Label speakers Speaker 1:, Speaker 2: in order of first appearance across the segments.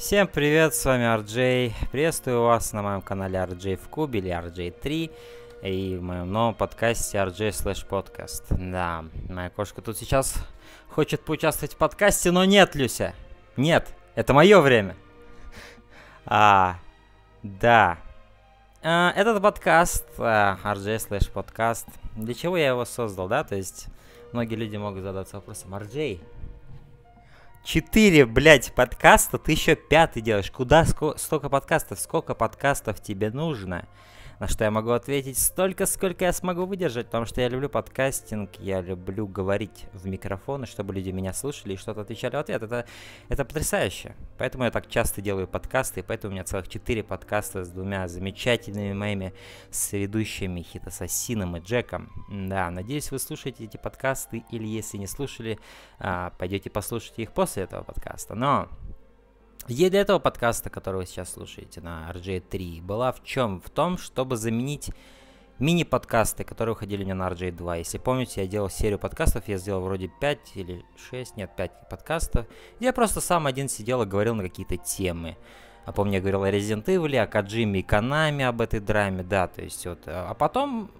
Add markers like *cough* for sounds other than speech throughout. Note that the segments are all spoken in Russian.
Speaker 1: Всем привет, с вами RJ. Приветствую вас на моем канале RJ в Кубе или RJ3 и в моем новом подкасте RJ Slash Podcast. Да, моя кошка тут сейчас хочет поучаствовать в подкасте, но нет, Люся. Нет, это мое время. А, да. А, этот подкаст, а, RJ Slash Podcast, для чего я его создал, да? То есть многие люди могут задаться вопросом, RJ, Четыре, блядь, подкаста, ты еще пятый делаешь. Куда столько подкастов? Сколько подкастов тебе нужно? На что я могу ответить столько, сколько я смогу выдержать, потому что я люблю подкастинг, я люблю говорить в микрофон, чтобы люди меня слушали и что-то отвечали в ответ. Это, это потрясающе. Поэтому я так часто делаю подкасты, и поэтому у меня целых четыре подкаста с двумя замечательными моими сведущими Хитосассином и Джеком. Да, надеюсь, вы слушаете эти подкасты, или если не слушали, а, пойдете послушайте их после этого подкаста. Но Идея для этого подкаста, который вы сейчас слушаете на RJ3, была в чем? В том, чтобы заменить мини-подкасты, которые выходили у меня на RJ2. Если помните, я делал серию подкастов, я сделал вроде 5 или 6, нет, 5 подкастов. Я просто сам один сидел и говорил на какие-то темы. А помню, я говорил о Resident Evil, о Каджиме и Канами, об этой драме, да, то есть вот. А потом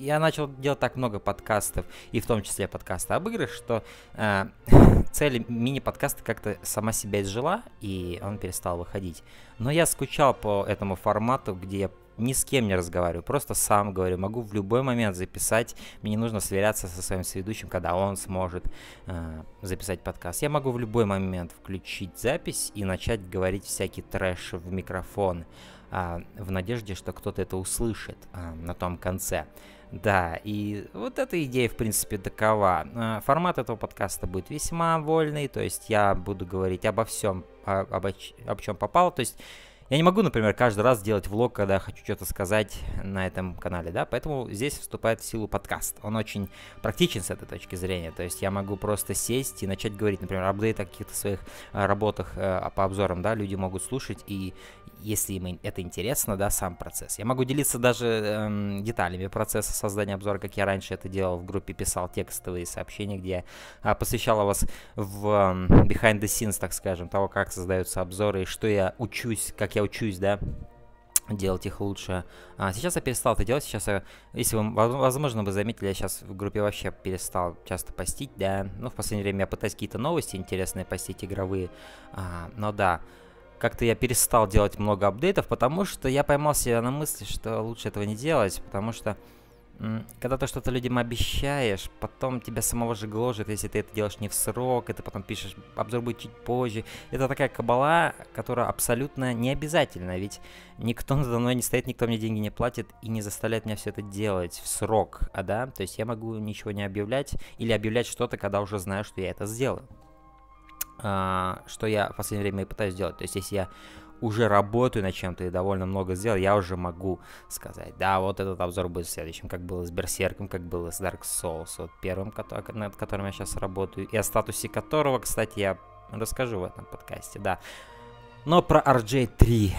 Speaker 1: я начал делать так много подкастов, и в том числе подкасты об играх, что э, *laughs* цель мини-подкаста как-то сама себя изжила, и он перестал выходить. Но я скучал по этому формату, где я ни с кем не разговариваю, просто сам говорю, могу в любой момент записать, мне не нужно сверяться со своим сведущим, когда он сможет э, записать подкаст. Я могу в любой момент включить запись и начать говорить всякий трэш в микрофон, э, в надежде, что кто-то это услышит э, на том конце. Да, и вот эта идея, в принципе, такова. А, формат этого подкаста будет весьма вольный, то есть я буду говорить обо всем, обо, об чем попало, то есть я не могу, например, каждый раз делать влог, когда хочу что-то сказать на этом канале, да, поэтому здесь вступает в силу подкаст. Он очень практичен с этой точки зрения, то есть я могу просто сесть и начать говорить, например, апдейт о каких-то своих а, работах э, по обзорам, да, люди могут слушать, и если им это интересно, да, сам процесс. Я могу делиться даже эм, деталями процесса создания обзора, как я раньше это делал в группе, писал текстовые сообщения, где я а, вас в эм, behind the scenes, так скажем, того, как создаются обзоры, и что я учусь, как я учусь, да, делать их лучше. А сейчас я перестал это делать, сейчас я, если вы, возможно, вы заметили, я сейчас в группе вообще перестал часто постить, да, ну, в последнее время я пытаюсь какие-то новости интересные постить, игровые, а, но да, как-то я перестал делать много апдейтов, потому что я поймал себя на мысли, что лучше этого не делать, потому что когда ты что-то людям обещаешь, потом тебя самого же гложет, если ты это делаешь не в срок, и ты потом пишешь, обзор будет чуть позже. Это такая кабала, которая абсолютно не обязательна, ведь никто надо мной не стоит, никто мне деньги не платит и не заставляет меня все это делать в срок, а да, то есть я могу ничего не объявлять или объявлять что-то, когда уже знаю, что я это сделаю. А, что я в последнее время и пытаюсь сделать. То есть, если я уже работаю над чем-то и довольно много сделал, я уже могу сказать, да, вот этот обзор будет следующим, как было с Берсерком, как было с Dark Souls, вот первым, над которым я сейчас работаю, и о статусе которого, кстати, я расскажу в этом подкасте, да. Но про RJ3.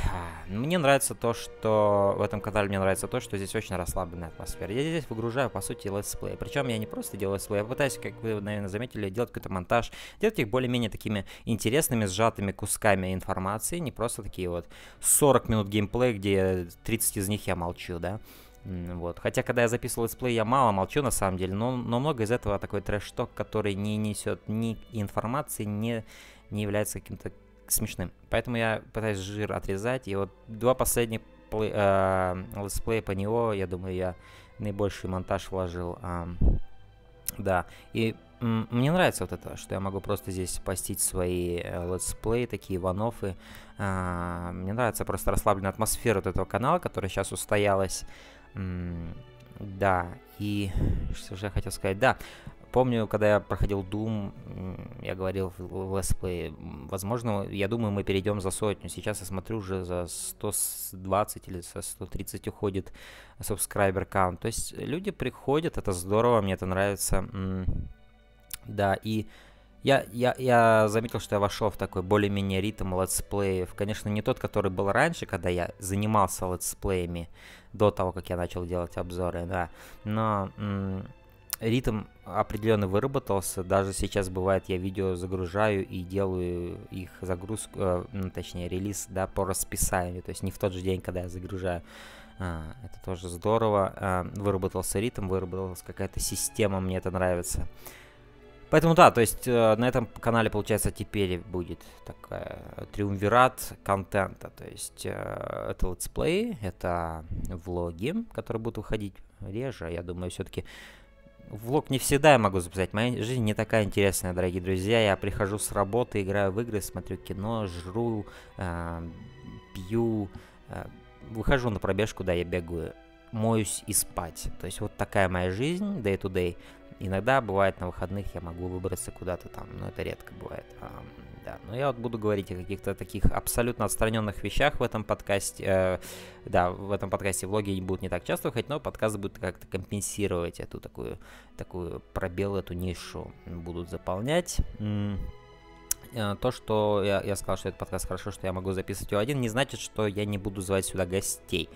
Speaker 1: Мне нравится то, что в этом канале мне нравится то, что здесь очень расслабленная атмосфера. Я здесь выгружаю, по сути, let's play. Причем я не просто делаю let's play, я пытаюсь, как вы, наверное, заметили, делать какой-то монтаж, делать их более-менее такими интересными, сжатыми кусками информации, не просто такие вот 40 минут геймплея, где 30 из них я молчу, да. Вот. Хотя, когда я записывал let's play, я мало молчу на самом деле, но, но много из этого такой trash talk, который не несет ни информации, не, не является каким-то смешным. Поэтому я пытаюсь жир отрезать. И вот два последних play, э, let's play я по Nioh, я думаю, я наибольший монтаж вложил. Э, да, и мне нравится вот это, что я могу просто здесь постить свои э, летсплеи, такие ванофы. Э, мне нравится просто расслабленная атмосфера вот этого канала, которая сейчас устоялась. Да, и что же я хотел сказать? Да, Помню, когда я проходил Doom, я говорил в летсплее, возможно, я думаю, мы перейдем за сотню. Сейчас я смотрю, уже за 120 или за 130 уходит subscriber count. То есть люди приходят, это здорово, мне это нравится. Да, и я, я, я заметил, что я вошел в такой более-менее ритм летсплеев. Конечно, не тот, который был раньше, когда я занимался летсплеями до того, как я начал делать обзоры, да. Но ритм определенно выработался. Даже сейчас бывает, я видео загружаю и делаю их загрузку, э, ну, точнее, релиз, да, по расписанию. То есть не в тот же день, когда я загружаю. А, это тоже здорово. А, выработался ритм, выработалась какая-то система, мне это нравится. Поэтому да, то есть э, на этом канале, получается, теперь будет такая триумвират контента. То есть э, это let's play, это влоги, которые будут выходить реже. Я думаю, все-таки влог не всегда я могу записать. Моя жизнь не такая интересная, дорогие друзья. Я прихожу с работы, играю в игры, смотрю кино, жру, э, пью, э, выхожу на пробежку, да, я бегаю, моюсь и спать. То есть вот такая моя жизнь, day-to-day. -day. Иногда бывает на выходных я могу выбраться куда-то там, но это редко бывает. Да, но я вот буду говорить о каких-то таких абсолютно отстраненных вещах в этом подкасте. Э, да, в этом подкасте влоги не будут не так часто выходить, но подкасты будут как-то компенсировать эту такую, такую пробел, эту нишу будут заполнять. Э, то, что я, я сказал, что этот подкаст хорошо, что я могу записывать его один, не значит, что я не буду звать сюда гостей.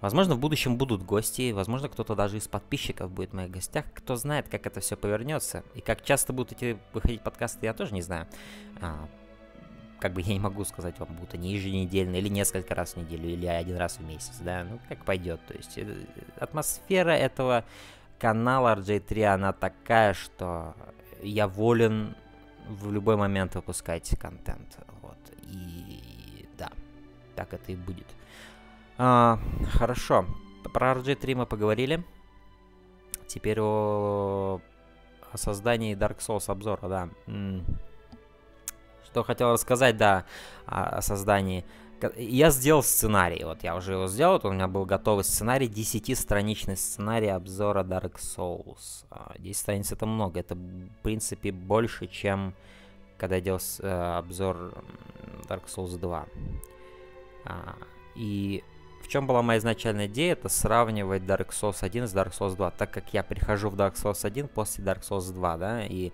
Speaker 1: Возможно, в будущем будут гости, возможно, кто-то даже из подписчиков будет в моих гостях. Кто знает, как это все повернется. И как часто будут эти выходить подкасты, я тоже не знаю. А, как бы я не могу сказать вам, будут они еженедельно, или несколько раз в неделю, или один раз в месяц, да, ну, как пойдет. То есть э, атмосфера этого канала RJ3, она такая, что я волен в любой момент выпускать контент. Вот. И да, так это и будет. А, хорошо. Про RG3 мы поговорили. Теперь о, о создании Dark Souls обзора, да. Что хотел рассказать, да, о, создании. Я сделал сценарий, вот я уже его сделал, вот у меня был готовый сценарий, 10-страничный сценарий обзора Dark Souls. 10 а, страниц это много, это в принципе больше, чем когда я делал э, обзор Dark Souls 2. А, и в чем была моя изначальная идея? Это сравнивать Dark Souls 1 с Dark Souls 2, так как я прихожу в Dark Souls 1 после Dark Souls 2, да, и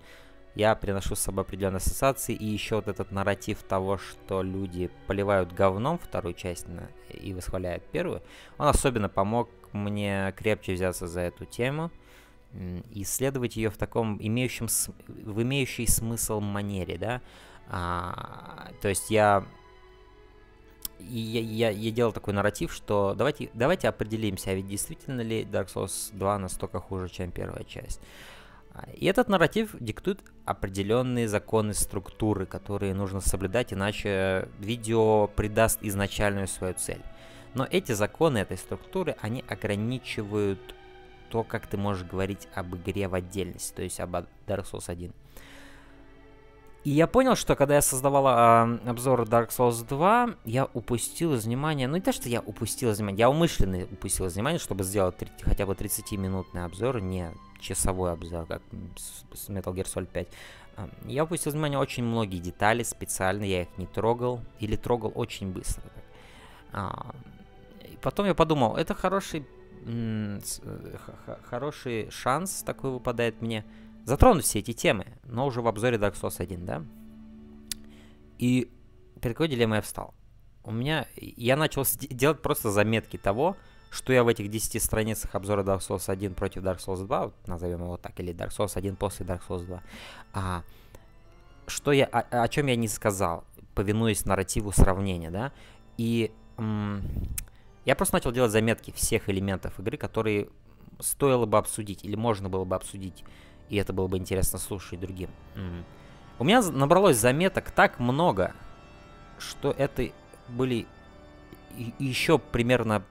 Speaker 1: я приношу с собой определенные ассоциации, и еще вот этот нарратив того, что люди поливают говном вторую часть и восхваляют первую, он особенно помог мне крепче взяться за эту тему, исследовать ее в таком имеющем, в имеющей смысл манере, да, а, то есть я и я, я, я делал такой нарратив, что давайте, давайте определимся, а ведь действительно ли Dark Souls 2 настолько хуже, чем первая часть. А, и этот нарратив диктует определенные законы структуры, которые нужно соблюдать, иначе видео придаст изначальную свою цель. Но эти законы этой структуры, они ограничивают то, как ты можешь говорить об игре в отдельности, то есть об Dark Souls 1. И я понял, что когда я создавал э, обзор Dark Souls 2, я упустил из внимания, ну не то, что я упустил из внимания, я умышленно упустил из внимания, чтобы сделать 3, хотя бы 30-минутный обзор, не часовой обзор, как с Metal Gear Solid 5. Э, я упустил из внимания очень многие детали специально, я их не трогал, или трогал очень быстро. А, и потом я подумал, это хороший, э, хороший шанс такой выпадает мне – затронуть все эти темы, но уже в обзоре Dark Souls 1, да? И перед какой дилеммой я встал? У меня... Я начал делать просто заметки того, что я в этих 10 страницах обзора Dark Souls 1 против Dark Souls 2, вот назовем его так, или Dark Souls 1 после Dark Souls 2, а, что я, о, о чем я не сказал, повинуясь нарративу сравнения, да, и я просто начал делать заметки всех элементов игры, которые стоило бы обсудить, или можно было бы обсудить и это было бы интересно слушать другим. У меня набралось заметок так много, что это были еще примерно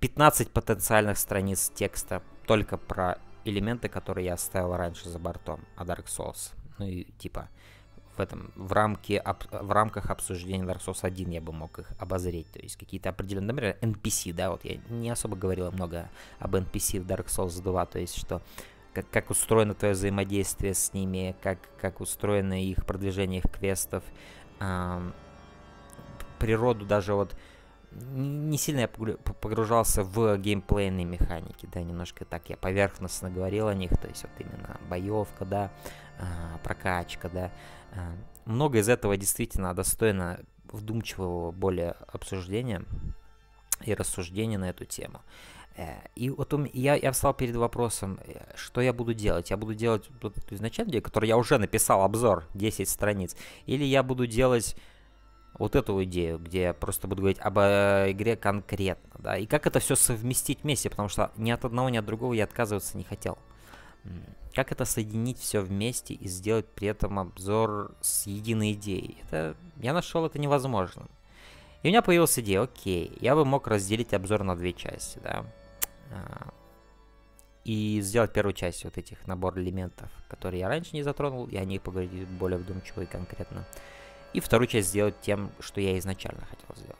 Speaker 1: 15 потенциальных страниц текста только про элементы, которые я оставил раньше за бортом, а Dark Souls. Ну и типа в этом в рамке об, в рамках обсуждения Dark Souls 1 я бы мог их обозреть, то есть какие-то определенные, например, NPC, да, вот я не особо говорил много об NPC в Dark Souls 2, то есть что как, как устроено твое взаимодействие с ними, как, как устроено их продвижение их квестов, э, природу даже вот не сильно я погружался в геймплейные механики, да, немножко так я поверхностно говорил о них, то есть вот именно боевка, да, э, прокачка, да. Э, много из этого действительно достойно вдумчивого более обсуждения и рассуждения на эту тему. Э, и вот у я, я встал перед вопросом, э, что я буду делать? Я буду делать вот эту изначальную который я уже написал обзор, 10 страниц, или я буду делать вот эту идею, где я просто буду говорить об э, игре конкретно, да, и как это все совместить вместе, потому что ни от одного, ни от другого я отказываться не хотел. Как это соединить все вместе и сделать при этом обзор с единой идеей? Это, я нашел это невозможным. И у меня появилась идея, окей, я бы мог разделить обзор на две части, да. А, и сделать первую часть вот этих набор элементов, которые я раньше не затронул, и о них поговорить более вдумчиво и конкретно и вторую часть сделать тем, что я изначально хотел сделать.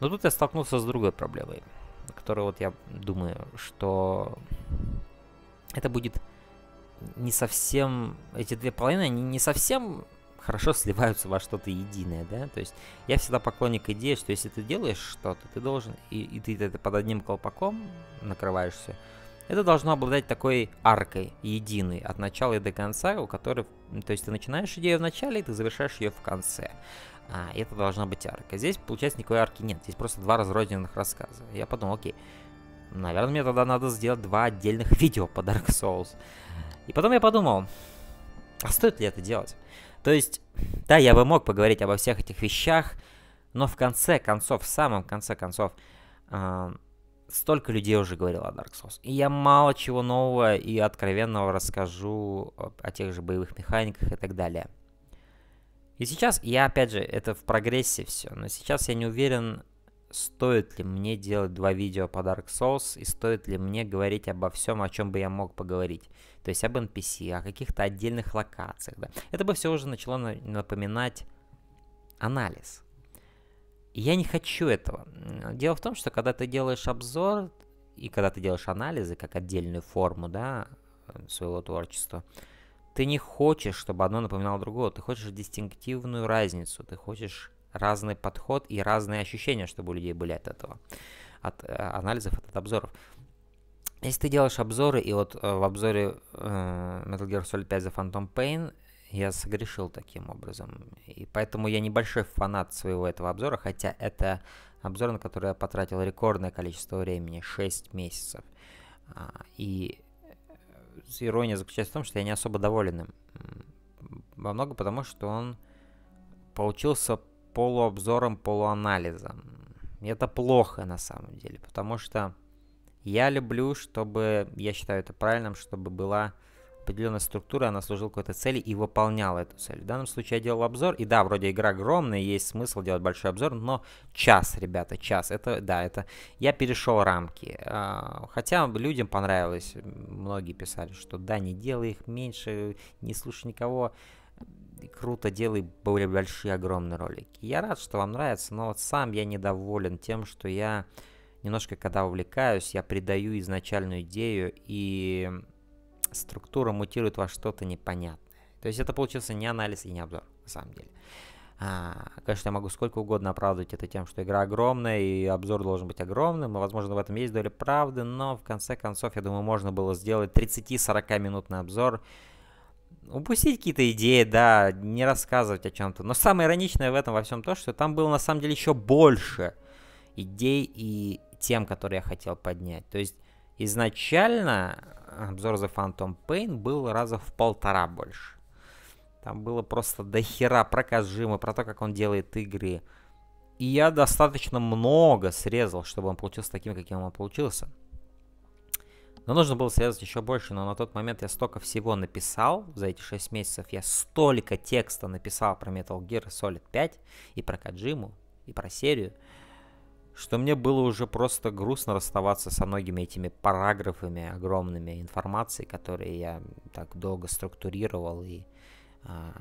Speaker 1: Но тут я столкнулся с другой проблемой, которую вот я думаю, что это будет не совсем... Эти две половины, они не совсем хорошо сливаются во что-то единое, да? То есть я всегда поклонник идеи, что если ты делаешь что-то, ты должен, и, и ты это под одним колпаком накрываешься, это должно обладать такой аркой, единой, от начала и до конца, у которой, то есть ты начинаешь идею в начале, и ты завершаешь ее в конце. А, это должна быть арка. Здесь, получается, никакой арки нет, здесь просто два разрозненных рассказа. Я подумал, окей, наверное, мне тогда надо сделать два отдельных *laughs* видео по Dark Souls. И потом я подумал, а стоит ли это делать? То есть, да, я бы мог поговорить обо всех этих вещах, но в конце концов, в самом конце концов, э, столько людей уже говорило о Dark Souls. И я мало чего нового и откровенного расскажу о, о тех же боевых механиках и так далее. И сейчас, я опять же, это в прогрессе все, но сейчас я не уверен, стоит ли мне делать два видео по Dark Souls и стоит ли мне говорить обо всем, о чем бы я мог поговорить. То есть об NPC, о каких-то отдельных локациях. Да. Это бы все уже начало напоминать анализ. Я не хочу этого. Дело в том, что когда ты делаешь обзор, и когда ты делаешь анализы как отдельную форму, да, своего творчества, ты не хочешь, чтобы одно напоминало другое. Ты хочешь дистинктивную разницу, ты хочешь разный подход и разные ощущения, чтобы у людей были от этого, от э, анализов, от обзоров. Если ты делаешь обзоры, и вот э, в обзоре э, Metal Gear Solid 5 The Phantom Pain я согрешил таким образом. И поэтому я небольшой фанат своего этого обзора, хотя это обзор, на который я потратил рекордное количество времени, 6 месяцев. А, и ирония заключается в том, что я не особо доволен им. Во много потому, что он получился полуобзором, полуанализом. Это плохо на самом деле, потому что я люблю, чтобы, я считаю это правильным, чтобы была определенная структура, она служила какой-то цели и выполняла эту цель. В данном случае я делал обзор, и да, вроде игра огромная, есть смысл делать большой обзор, но час, ребята, час, это, да, это, я перешел рамки. А, хотя людям понравилось, многие писали, что да, не делай их меньше, не слушай никого, круто, делай более большие, огромные ролики. Я рад, что вам нравится, но вот сам я недоволен тем, что я немножко, когда увлекаюсь, я придаю изначальную идею и структура мутирует во что-то непонятное. То есть это получился не анализ и не обзор, на самом деле. А, конечно, я могу сколько угодно оправдывать это тем, что игра огромная и обзор должен быть огромным, и, возможно, в этом есть доля правды, но в конце концов, я думаю, можно было сделать 30-40 минутный обзор, упустить какие-то идеи, да, не рассказывать о чем-то. Но самое ироничное в этом во всем то, что там было на самом деле еще больше идей и тем, которые я хотел поднять. То есть изначально обзор The Phantom Pain был раза в полтора больше. Там было просто до хера про Каджима, про то, как он делает игры. И я достаточно много срезал, чтобы он получился таким, каким он получился. Но нужно было срезать еще больше, но на тот момент я столько всего написал за эти 6 месяцев. Я столько текста написал про Metal Gear Solid 5 и про Каджиму, и про серию что мне было уже просто грустно расставаться со многими этими параграфами огромными информации, которые я так долго структурировал и а,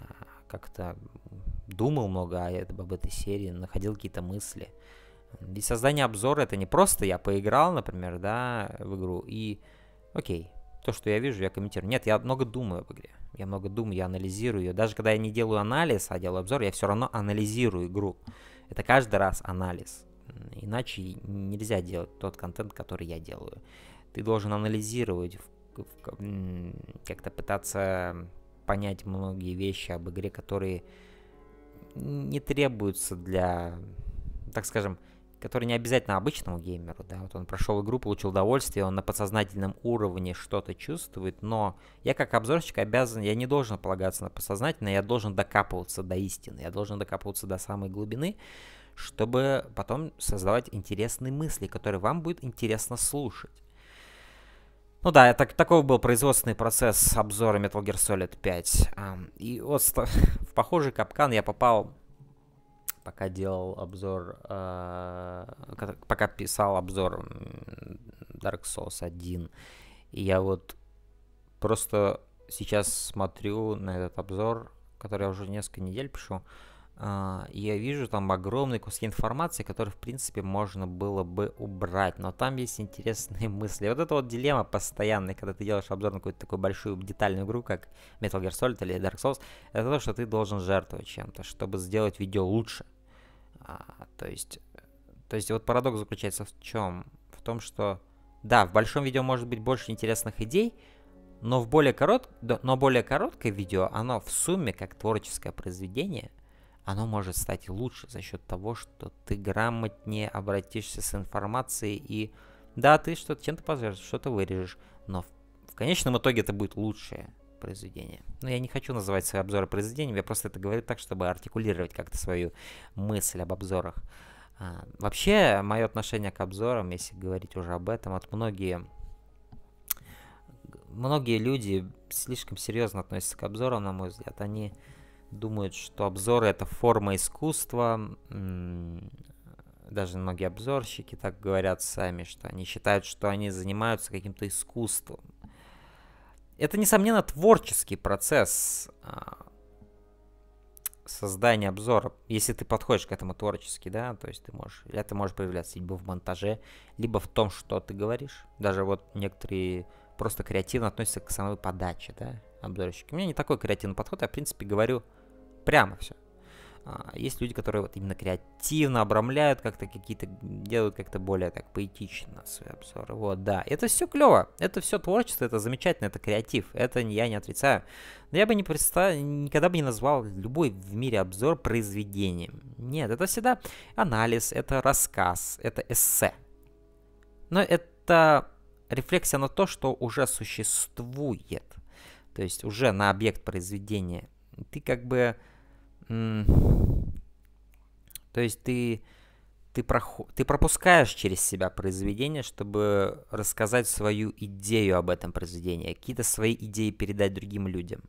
Speaker 1: как-то думал много об этой серии, находил какие-то мысли. Ведь создание обзора это не просто я поиграл, например, да, в игру и окей, то, что я вижу, я комментирую. Нет, я много думаю об игре. Я много думаю, я анализирую ее. Даже когда я не делаю анализ, а делаю обзор, я все равно анализирую игру. Это каждый раз анализ. Иначе нельзя делать тот контент, который я делаю. Ты должен анализировать, как-то пытаться понять многие вещи об игре, которые не требуются для, так скажем, который не обязательно обычному геймеру, да, вот он прошел игру, получил удовольствие, он на подсознательном уровне что-то чувствует, но я как обзорщик обязан, я не должен полагаться на подсознательное, я должен докапываться до истины, я должен докапываться до самой глубины, чтобы потом создавать интересные мысли, которые вам будет интересно слушать. Ну да, это, такой был производственный процесс обзора Metal Gear Solid 5. И вот *laughs* в похожий капкан я попал пока делал обзор, э, пока писал обзор Dark Souls 1. И я вот просто сейчас смотрю на этот обзор, который я уже несколько недель пишу, Uh, и я вижу там огромные куски информации, которые, в принципе, можно было бы убрать. Но там есть интересные *laughs* мысли. Вот это вот дилемма постоянная, когда ты делаешь обзор на какую-то такую большую детальную игру, как Metal Gear Solid или Dark Souls, это то, что ты должен жертвовать чем-то, чтобы сделать видео лучше. А, то есть, то есть вот парадокс заключается в чем? В том, что да, в большом видео может быть больше интересных идей, но в более корот, но более короткое видео, оно в сумме как творческое произведение, оно может стать лучше за счет того, что ты грамотнее обратишься с информацией и да, ты что-то чем-то пожертвуешь, что-то вырежешь, но в, в конечном итоге это будет лучшее произведения. Но я не хочу называть свои обзоры произведениями, я просто это говорю так, чтобы артикулировать как-то свою мысль об обзорах. А, вообще, мое отношение к обзорам, если говорить уже об этом, вот многие, многие люди слишком серьезно относятся к обзорам, на мой взгляд. Они думают, что обзоры это форма искусства. Даже многие обзорщики так говорят сами, что они считают, что они занимаются каким-то искусством это, несомненно, творческий процесс а, создания обзора, если ты подходишь к этому творчески, да, то есть ты можешь, это может проявляться либо в монтаже, либо в том, что ты говоришь. Даже вот некоторые просто креативно относятся к самой подаче, да, обзорщики. У меня не такой креативный подход, я, в принципе, говорю прямо все. А, есть люди, которые вот именно креативно обрамляют как-то какие-то, делают как-то более так поэтично свои обзоры. Вот, да. Это все клево. Это все творчество, это замечательно, это креатив. Это я не отрицаю. Но я бы не представил, никогда бы не назвал любой в мире обзор произведением. Нет, это всегда анализ, это рассказ, это эссе. Но это рефлексия на то, что уже существует. То есть уже на объект произведения. Ты как бы то есть ты, ты, проход, ты пропускаешь через себя произведение, чтобы рассказать свою идею об этом произведении, какие-то свои идеи передать другим людям.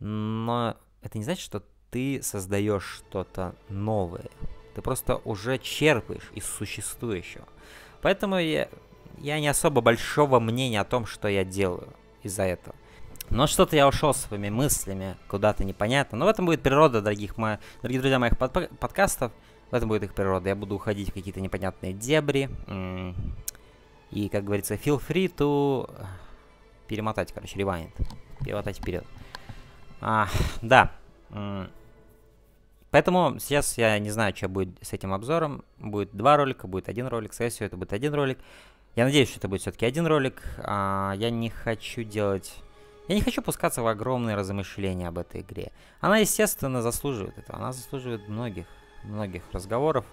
Speaker 1: Но это не значит, что ты создаешь что-то новое. Ты просто уже черпаешь из существующего. Поэтому я, я не особо большого мнения о том, что я делаю из-за этого. Но что-то я ушел своими мыслями куда-то непонятно. Но в этом будет природа, дорогих мои, дорогие друзья моих под, подкастов. В этом будет их природа. Я буду уходить в какие-то непонятные дебри. И, как говорится, feel free to перемотать, короче, rewind. Перемотать вперед. А, да. Поэтому сейчас я не знаю, что будет с этим обзором. Будет два ролика, будет один ролик. Скорее всего, это будет один ролик. Я надеюсь, что это будет все-таки один ролик. А, я не хочу делать я не хочу пускаться в огромные размышления об этой игре. Она, естественно, заслуживает этого. Она заслуживает многих, многих разговоров,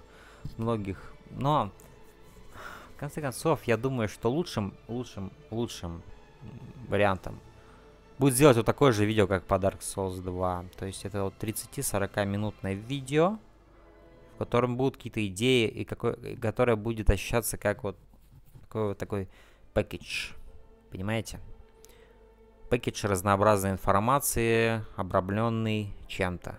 Speaker 1: многих... Но, в конце концов, я думаю, что лучшим, лучшим, лучшим вариантом будет сделать вот такое же видео, как по Dark Souls 2. То есть это вот 30-40 минутное видео, в котором будут какие-то идеи, и какой, которое будет ощущаться как вот такой вот такой пакетч. Понимаете? Пакетж разнообразной информации, обрамленный чем-то.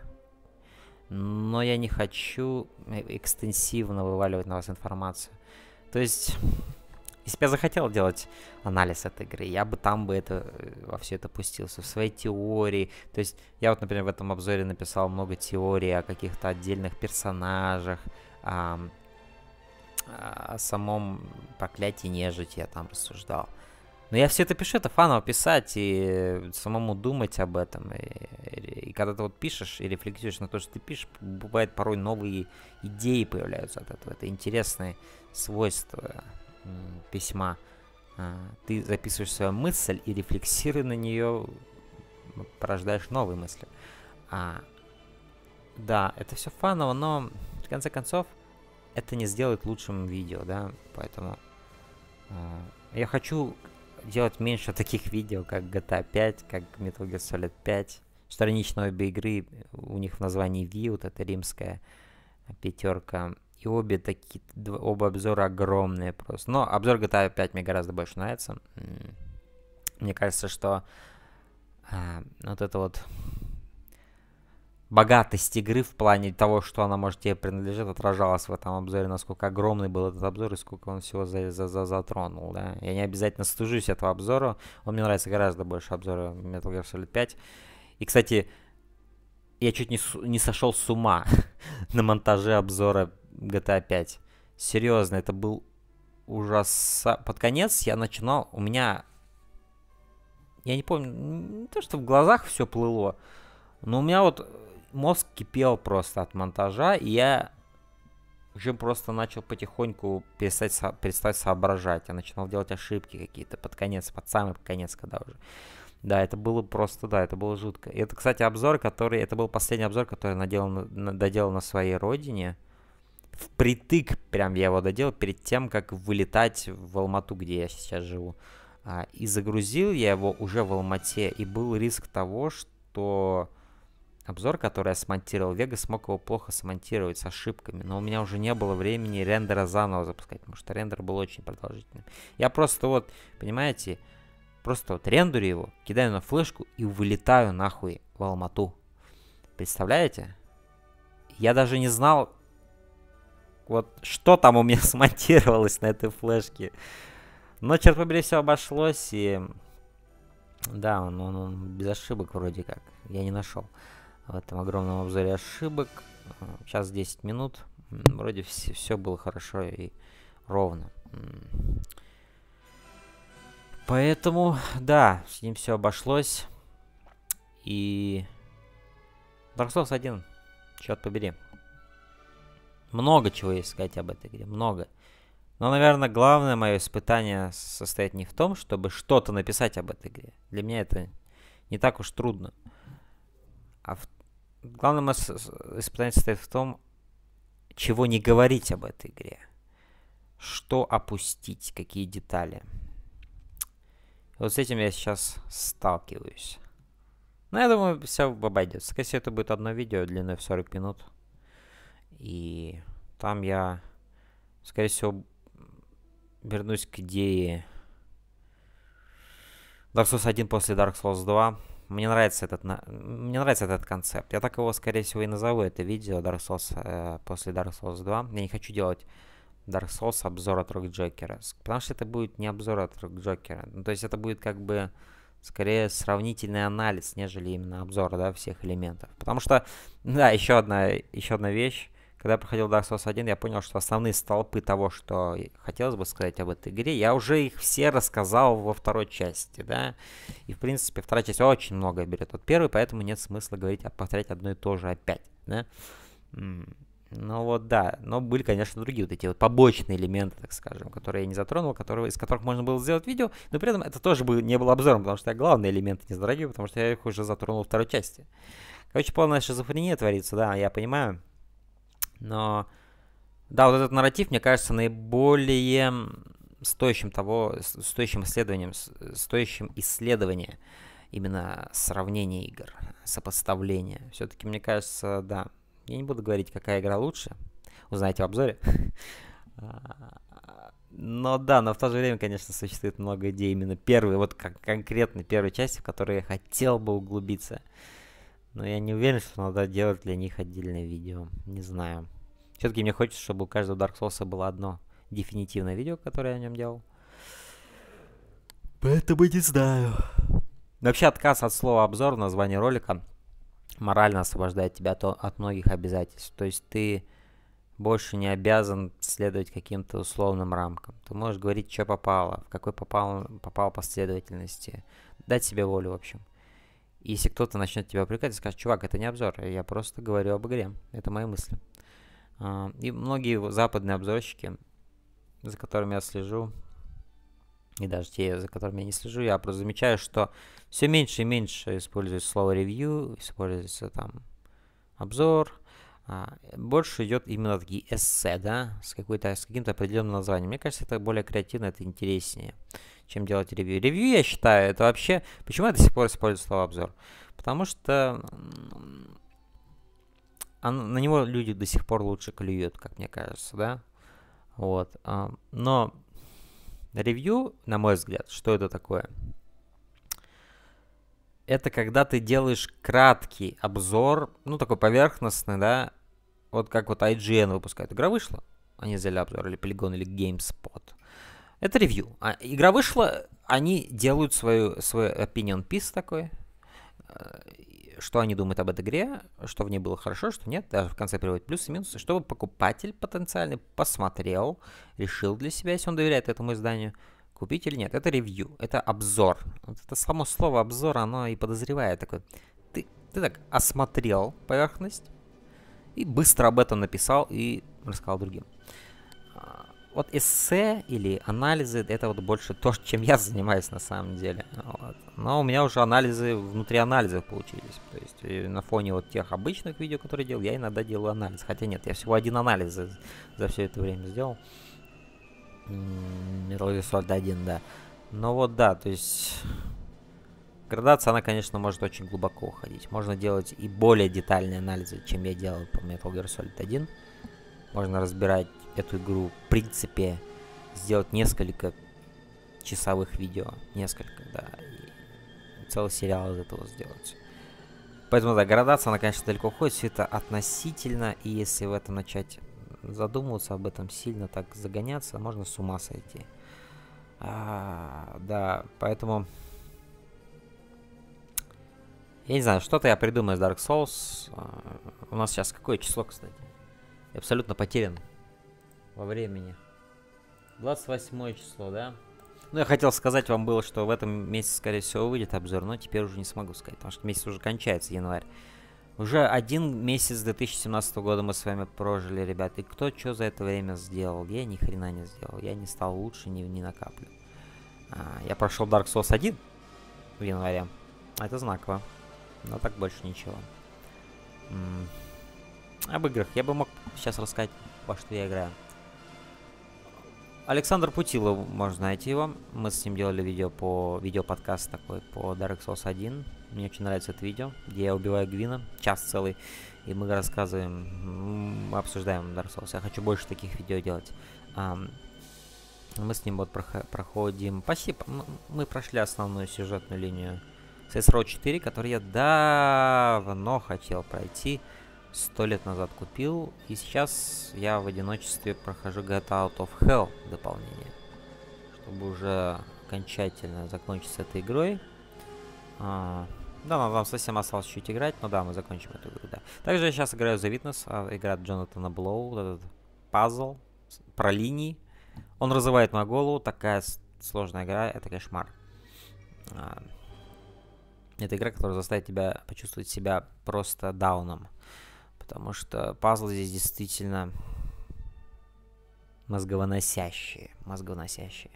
Speaker 1: Но я не хочу экстенсивно вываливать на вас информацию. То есть, если бы я захотел делать анализ этой игры, я бы там бы это, э, во все это пустился, в своей теории. То есть, я вот, например, в этом обзоре написал много теорий о каких-то отдельных персонажах, о, о самом проклятии нежити я там рассуждал. Но я все это пишу, это фаново писать и самому думать об этом. И, и, и когда ты вот пишешь и рефлексируешь на то, что ты пишешь, бывает порой новые идеи появляются от этого. Это интересные свойства письма. А, ты записываешь свою мысль и рефлексируя на нее, порождаешь новые мысли. А, да, это все фаново, но в конце концов это не сделает лучшим видео, да, поэтому э, я хочу делать меньше *laughs* таких видео, как GTA 5, как Metal Gear Solid 5, страничные обе игры, у них в названии V, вот это римская пятерка, и обе такие, оба обзора огромные просто. Но обзор GTA 5 мне гораздо больше нравится. Мне кажется, что а, вот это вот богатость игры в плане того, что она может тебе принадлежит, отражалась в этом обзоре, насколько огромный был этот обзор и сколько он всего за, за, за, затронул, да. Я не обязательно стыжусь этого обзора, он мне нравится гораздо больше обзора Metal Gear Solid 5. И, кстати, я чуть не, не сошел с ума *laughs* на монтаже обзора GTA 5. Серьезно, это был ужас. Под конец я начинал, у меня, я не помню, не то, что в глазах все плыло, но у меня вот мозг кипел просто от монтажа, и я уже просто начал потихоньку перестать, со, перестать соображать. Я начинал делать ошибки какие-то под конец, под самый конец, когда уже. Да, это было просто, да, это было жутко. И это, кстати, обзор, который, это был последний обзор, который я наделал, на, доделал на своей родине. Впритык прям я его доделал перед тем, как вылетать в Алмату, где я сейчас живу. А, и загрузил я его уже в Алмате, и был риск того, что обзор, который я смонтировал, Вега смог его плохо смонтировать с ошибками, но у меня уже не было времени рендера заново запускать, потому что рендер был очень продолжительным. Я просто вот, понимаете, просто вот рендерю его, кидаю на флешку и вылетаю нахуй в Алмату. Представляете? Я даже не знал, вот что там у меня *laughs* смонтировалось на этой флешке. Но, черт побери, все обошлось, и... Да, он, он, он без ошибок вроде как. Я не нашел в этом огромном обзоре ошибок. Сейчас 10 минут. Вроде все, все было хорошо и ровно. Поэтому, да, с ним все обошлось. И... Dark Souls 1, черт побери. Много чего есть сказать об этой игре, много. Но, наверное, главное мое испытание состоит не в том, чтобы что-то написать об этой игре. Для меня это не так уж трудно. А в... главное испытание состоит в том, чего не говорить об этой игре. Что опустить, какие детали. Вот с этим я сейчас сталкиваюсь. Но я думаю, все обойдется. Скорее всего, это будет одно видео длиной в 40 минут. И там я, скорее всего, вернусь к идее Dark Souls 1 после Dark Souls 2. Мне нравится этот, мне нравится этот концепт. Я так его, скорее всего, и назову это видео Dark Souls э, после Dark Souls 2. Я не хочу делать Dark Souls обзор от Rock Джокера. Потому что это будет не обзор от Rock Джокера. Ну, то есть это будет как бы скорее сравнительный анализ, нежели именно обзор, да, всех элементов. Потому что, да, еще одна, еще одна вещь. Когда я проходил Dark Souls 1, я понял, что основные столпы того, что хотелось бы сказать об этой игре, я уже их все рассказал во второй части, да. И, в принципе, вторая часть очень много берет от первой, поэтому нет смысла говорить, повторять одно и то же опять, да. Ну вот да, но были, конечно, другие вот эти вот побочные элементы, так скажем, которые я не затронул, которые, из которых можно было сделать видео, но при этом это тоже бы не было обзором, потому что я главные элементы не затрагиваю, потому что я их уже затронул в второй части. Короче, полная шизофрения творится, да, я понимаю, но да, вот этот нарратив, мне кажется, наиболее стоящим того, стоящим исследованием, стоящим исследования именно сравнения игр, сопоставления. Все-таки, мне кажется, да, я не буду говорить, какая игра лучше. Узнаете в обзоре. *laughs* Но да, но в то же время, конечно, существует много идей именно первой, вот как конкретно первой части, в которой я хотел бы углубиться. Но я не уверен, что надо делать для них отдельное видео. Не знаю. Все-таки мне хочется, чтобы у каждого Dark Souls было одно дефинитивное видео, которое я о нем делал. Поэтому не знаю. Вообще отказ от слова обзор в названии ролика морально освобождает тебя то, от многих обязательств. То есть ты больше не обязан следовать каким-то условным рамкам. Ты можешь говорить, что попало, в какой попал, попал последовательности. Дать себе волю, в общем. Если кто-то начнет тебя упрекать и скажет, чувак, это не обзор, я просто говорю об игре. Это мои мысли. А, и многие западные обзорщики, за которыми я слежу, и даже те, за которыми я не слежу, я просто замечаю, что все меньше и меньше используется слово ревью, используется там обзор, А, больше идет именно такие эссе, да, с, какой-то, с каким-то определенным названием. Мне кажется, это более креативно, это интереснее, чем делать ревью. Ревью, я считаю, это вообще... Почему я до сих пор использую слово обзор? Потому что на него люди до сих пор лучше клюют, как мне кажется, да? Вот. А, но ревью, на мой взгляд, что это такое? Это когда ты делаешь краткий обзор, ну, такой поверхностный, да, вот как вот IGN выпускает. Игра вышла, они сделали обзор, или Polygon, или GameSpot. Это ревью. А игра вышла, они делают свою, свой opinion piece такой, э, что они думают об этой игре, что в ней было хорошо, что нет, даже в конце приводят плюсы и минусы, чтобы покупатель потенциальный посмотрел, решил для себя, если он доверяет этому изданию, купить или нет. Это ревью, это обзор. Вот это само слово обзор, оно и подозревает такой. Ты, ты так осмотрел поверхность и быстро об этом написал и рассказал другим вот эссе или анализы, это вот больше то, чем я занимаюсь на самом деле. Вот. Но у меня уже анализы внутри анализов получились. То есть на фоне вот тех обычных видео, которые делал, я иногда делаю анализ. Хотя нет, я всего один анализ за, за все это время сделал. Metal Gear Solid 1, да. Но вот да, то есть... Градация, она, конечно, может очень глубоко уходить. Можно делать и более детальные анализы, чем я делал по Metal Gear Solid 1. Можно разбирать эту игру, в принципе, сделать несколько часовых видео. Несколько, да. И целый сериал из этого сделать. Поэтому, да, градация, она, конечно, далеко уходит. Все это относительно. И если в этом начать задумываться об этом сильно, так загоняться, можно с ума сойти. А, да, поэтому... Я не знаю, что-то я придумаю из Dark Souls. А, у нас сейчас какое число, кстати? Абсолютно потерян во времени. 28 число, да? Ну, я хотел сказать вам было, что в этом месяце, скорее всего, выйдет обзор, но теперь уже не смогу сказать, потому что месяц уже кончается, январь. Уже один месяц 2017 года мы с вами прожили, ребят. И кто что за это время сделал? Я ни хрена не сделал. Я не стал лучше ни, ни на каплю. А, я прошел Dark Souls 1 в январе. Это знаково. Но так больше ничего. М -м. Об играх. Я бы мог сейчас рассказать, во что я играю. Александр Путилов, можно найти его. Мы с ним делали видео по видео-подкаст такой по Dark Souls 1. Мне очень нравится это видео, где я убиваю Гвина, час целый, и мы рассказываем, мы обсуждаем Dark Souls. Я хочу больше таких видео делать. мы с ним вот проходим... Почти... Мы прошли основную сюжетную линию CSRO 4, которую я давно хотел пройти сто лет назад купил, и сейчас я в одиночестве прохожу Get Out of Hell дополнение, чтобы уже окончательно закончить с этой игрой. А, да, нам, нам совсем осталось чуть играть, но да, мы закончим эту игру, да. Также я сейчас играю The Witness, а, игра Джонатана Блоу, вот этот пазл про линии. Он разрывает мою голову, такая сложная игра, это кошмар. А, это игра, которая заставит тебя почувствовать себя просто дауном. Потому что пазлы здесь действительно мозговоносящие. Мозговоносящие.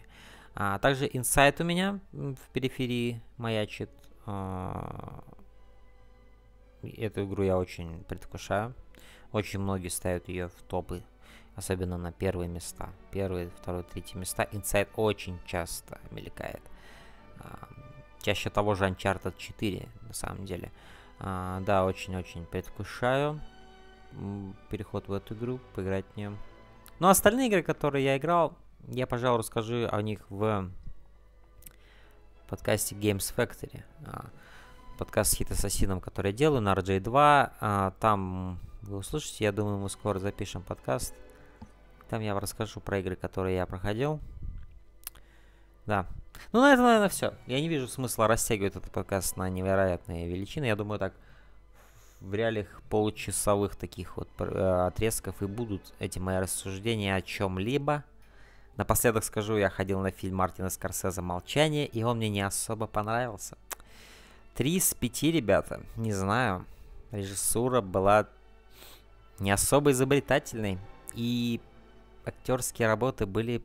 Speaker 1: А, также инсайт у меня в периферии маячит. А, эту игру я очень предвкушаю. Очень многие ставят ее в топы, особенно на первые места. Первые, вторые, третьи места. Инсайт очень часто мелькает. Чаще того же Uncharted 4, на самом деле. А, да, очень-очень предвкушаю переход в эту игру, поиграть в нее. Но остальные игры, которые я играл, я, пожалуй, расскажу о них в подкасте Games Factory. А, подкаст с Хит Ассасином, который я делаю на RJ2. А, там вы услышите, я думаю, мы скоро запишем подкаст. Там я расскажу про игры, которые я проходил. Да. Ну, на это, наверное, все. Я не вижу смысла растягивать этот подкаст на невероятные величины. Я думаю, так в реалиях получасовых таких вот э, отрезков и будут эти мои рассуждения о чем-либо. Напоследок скажу, я ходил на фильм Мартина Скорсезе «Молчание», и он мне не особо понравился. Три из пяти, ребята, не знаю. Режиссура была не особо изобретательной, и актерские работы были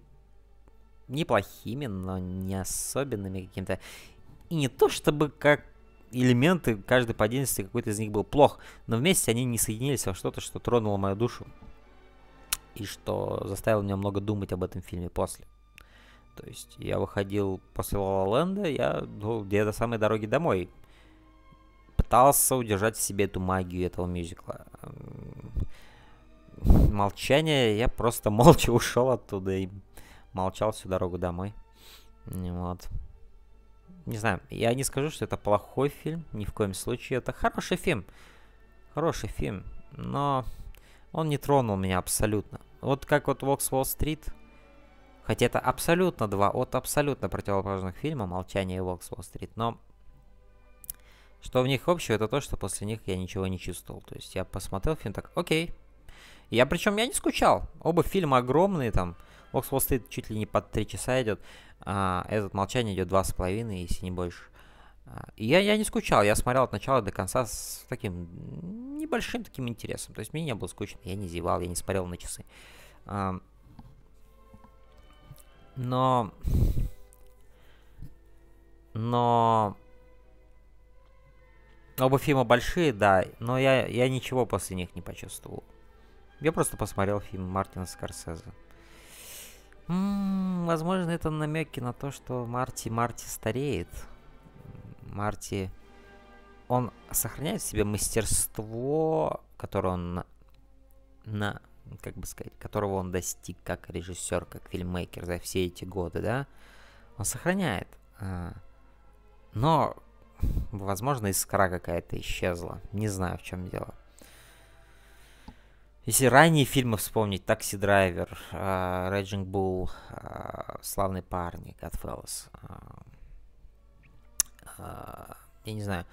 Speaker 1: неплохими, но не особенными каким-то. И не то чтобы как элементы, каждый по отдельности, какой-то из них был плох, но вместе они не соединились во что-то, что тронуло мою душу и что заставило меня много думать об этом фильме после. То есть я выходил после Ла Ленда, я ну, где-то самой дороги домой пытался удержать в себе эту магию этого мюзикла. Молчание, я просто *laughs* молча ушел оттуда и молчал всю дорогу домой. Вот. Не знаю, я не скажу, что это плохой фильм, ни в коем случае. Это хороший фильм. Хороший фильм, но он не тронул меня абсолютно. Вот как вот Вокс Уолл-стрит, хотя это абсолютно два от абсолютно противоположных фильма «Молчание» и Вокс Уолл-стрит, но что в них общего, это то, что после них я ничего не чувствовал. То есть я посмотрел фильм так, окей. Я причем я не скучал. Оба фильма огромные, там, Вокс Уолл-стрит чуть ли не под три часа идет, а этот «Молчание» идет два с половиной, если не больше. А, и я, я не скучал, я смотрел от начала до конца с таким небольшим таким интересом. То есть мне не было скучно, я не зевал, я не смотрел на часы. А, но... Но... Оба фильма большие, да, но я, я ничего после них не почувствовал. Я просто посмотрел фильм Мартина Скорсезе. Возможно, это намеки на то, что Марти Марти стареет. Марти, он сохраняет в себе мастерство, которое он на как бы сказать, которого он достиг как режиссер, как фильммейкер за все эти годы, да, он сохраняет. А, но, возможно, искра какая-то исчезла. Не знаю, в чем дело. Если ранние фильмы вспомнить, Такси Драйвер, Реджинг Булл, Славные парни, Godfellas, а, я не знаю,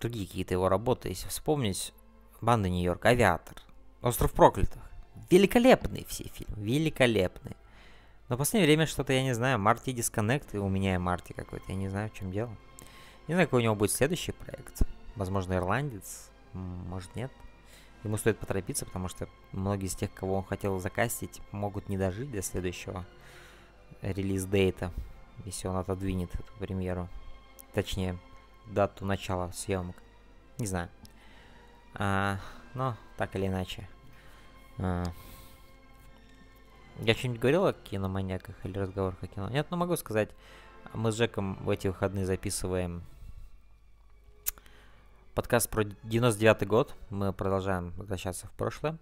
Speaker 1: другие какие-то его работы, если вспомнить, Банда Нью-Йорк, Авиатор, Остров проклятых. Великолепные все фильмы, великолепные. Но в последнее время что-то, я не знаю, Марти Дисконнект, и у меня и Марти какой-то, я не знаю, в чем дело. Не знаю, какой у него будет следующий проект. Возможно, ирландец, может нет. Ему стоит поторопиться, потому что многие из тех, кого он хотел закастить, могут не дожить до следующего релиз-дейта, если он отодвинет эту премьеру. Точнее, дату начала съемок. Не знаю. А, но, так или иначе. А, я что-нибудь говорил о киноманьяках или разговорах о кино? Нет, но могу сказать, мы с Джеком в эти выходные записываем подкаст про 99 год. Мы продолжаем возвращаться в прошлое.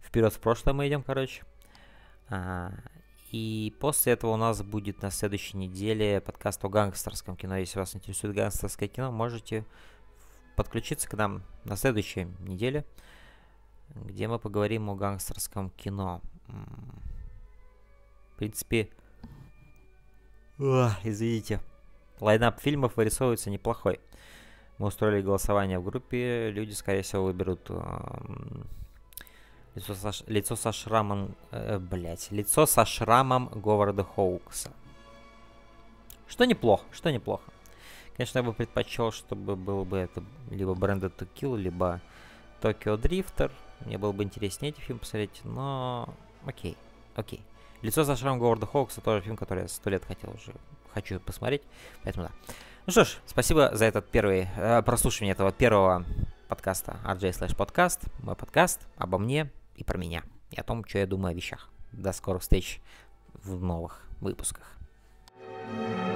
Speaker 1: Вперед в прошлое мы идем, короче. А, и после этого у нас будет на следующей неделе подкаст о гангстерском кино. Если вас интересует гангстерское кино, можете подключиться к нам на следующей неделе, где мы поговорим о гангстерском кино. В принципе, Ох, извините, лайнап фильмов вырисовывается неплохой. Мы устроили голосование в группе, люди, скорее всего, выберут Лицо со, лицо со шрамом... Э, блять. Лицо со шрамом Говарда Хоукса. Что неплохо, что неплохо. Конечно, я бы предпочел, чтобы был бы это либо Бренда Тукил, либо Токио Дрифтер. Мне было бы интереснее эти фильмы посмотреть, но... Окей, окей. Лицо со шрамом Говарда Хоукса тоже фильм, который я сто лет хотел уже, хочу посмотреть, поэтому да. Ну что ж, спасибо за этот первый, э, прослушивание этого первого подкаста RJ Slash Podcast. Мой подкаст обо мне, и про меня, и о том, что я думаю о вещах. До скорых встреч в новых выпусках. thank you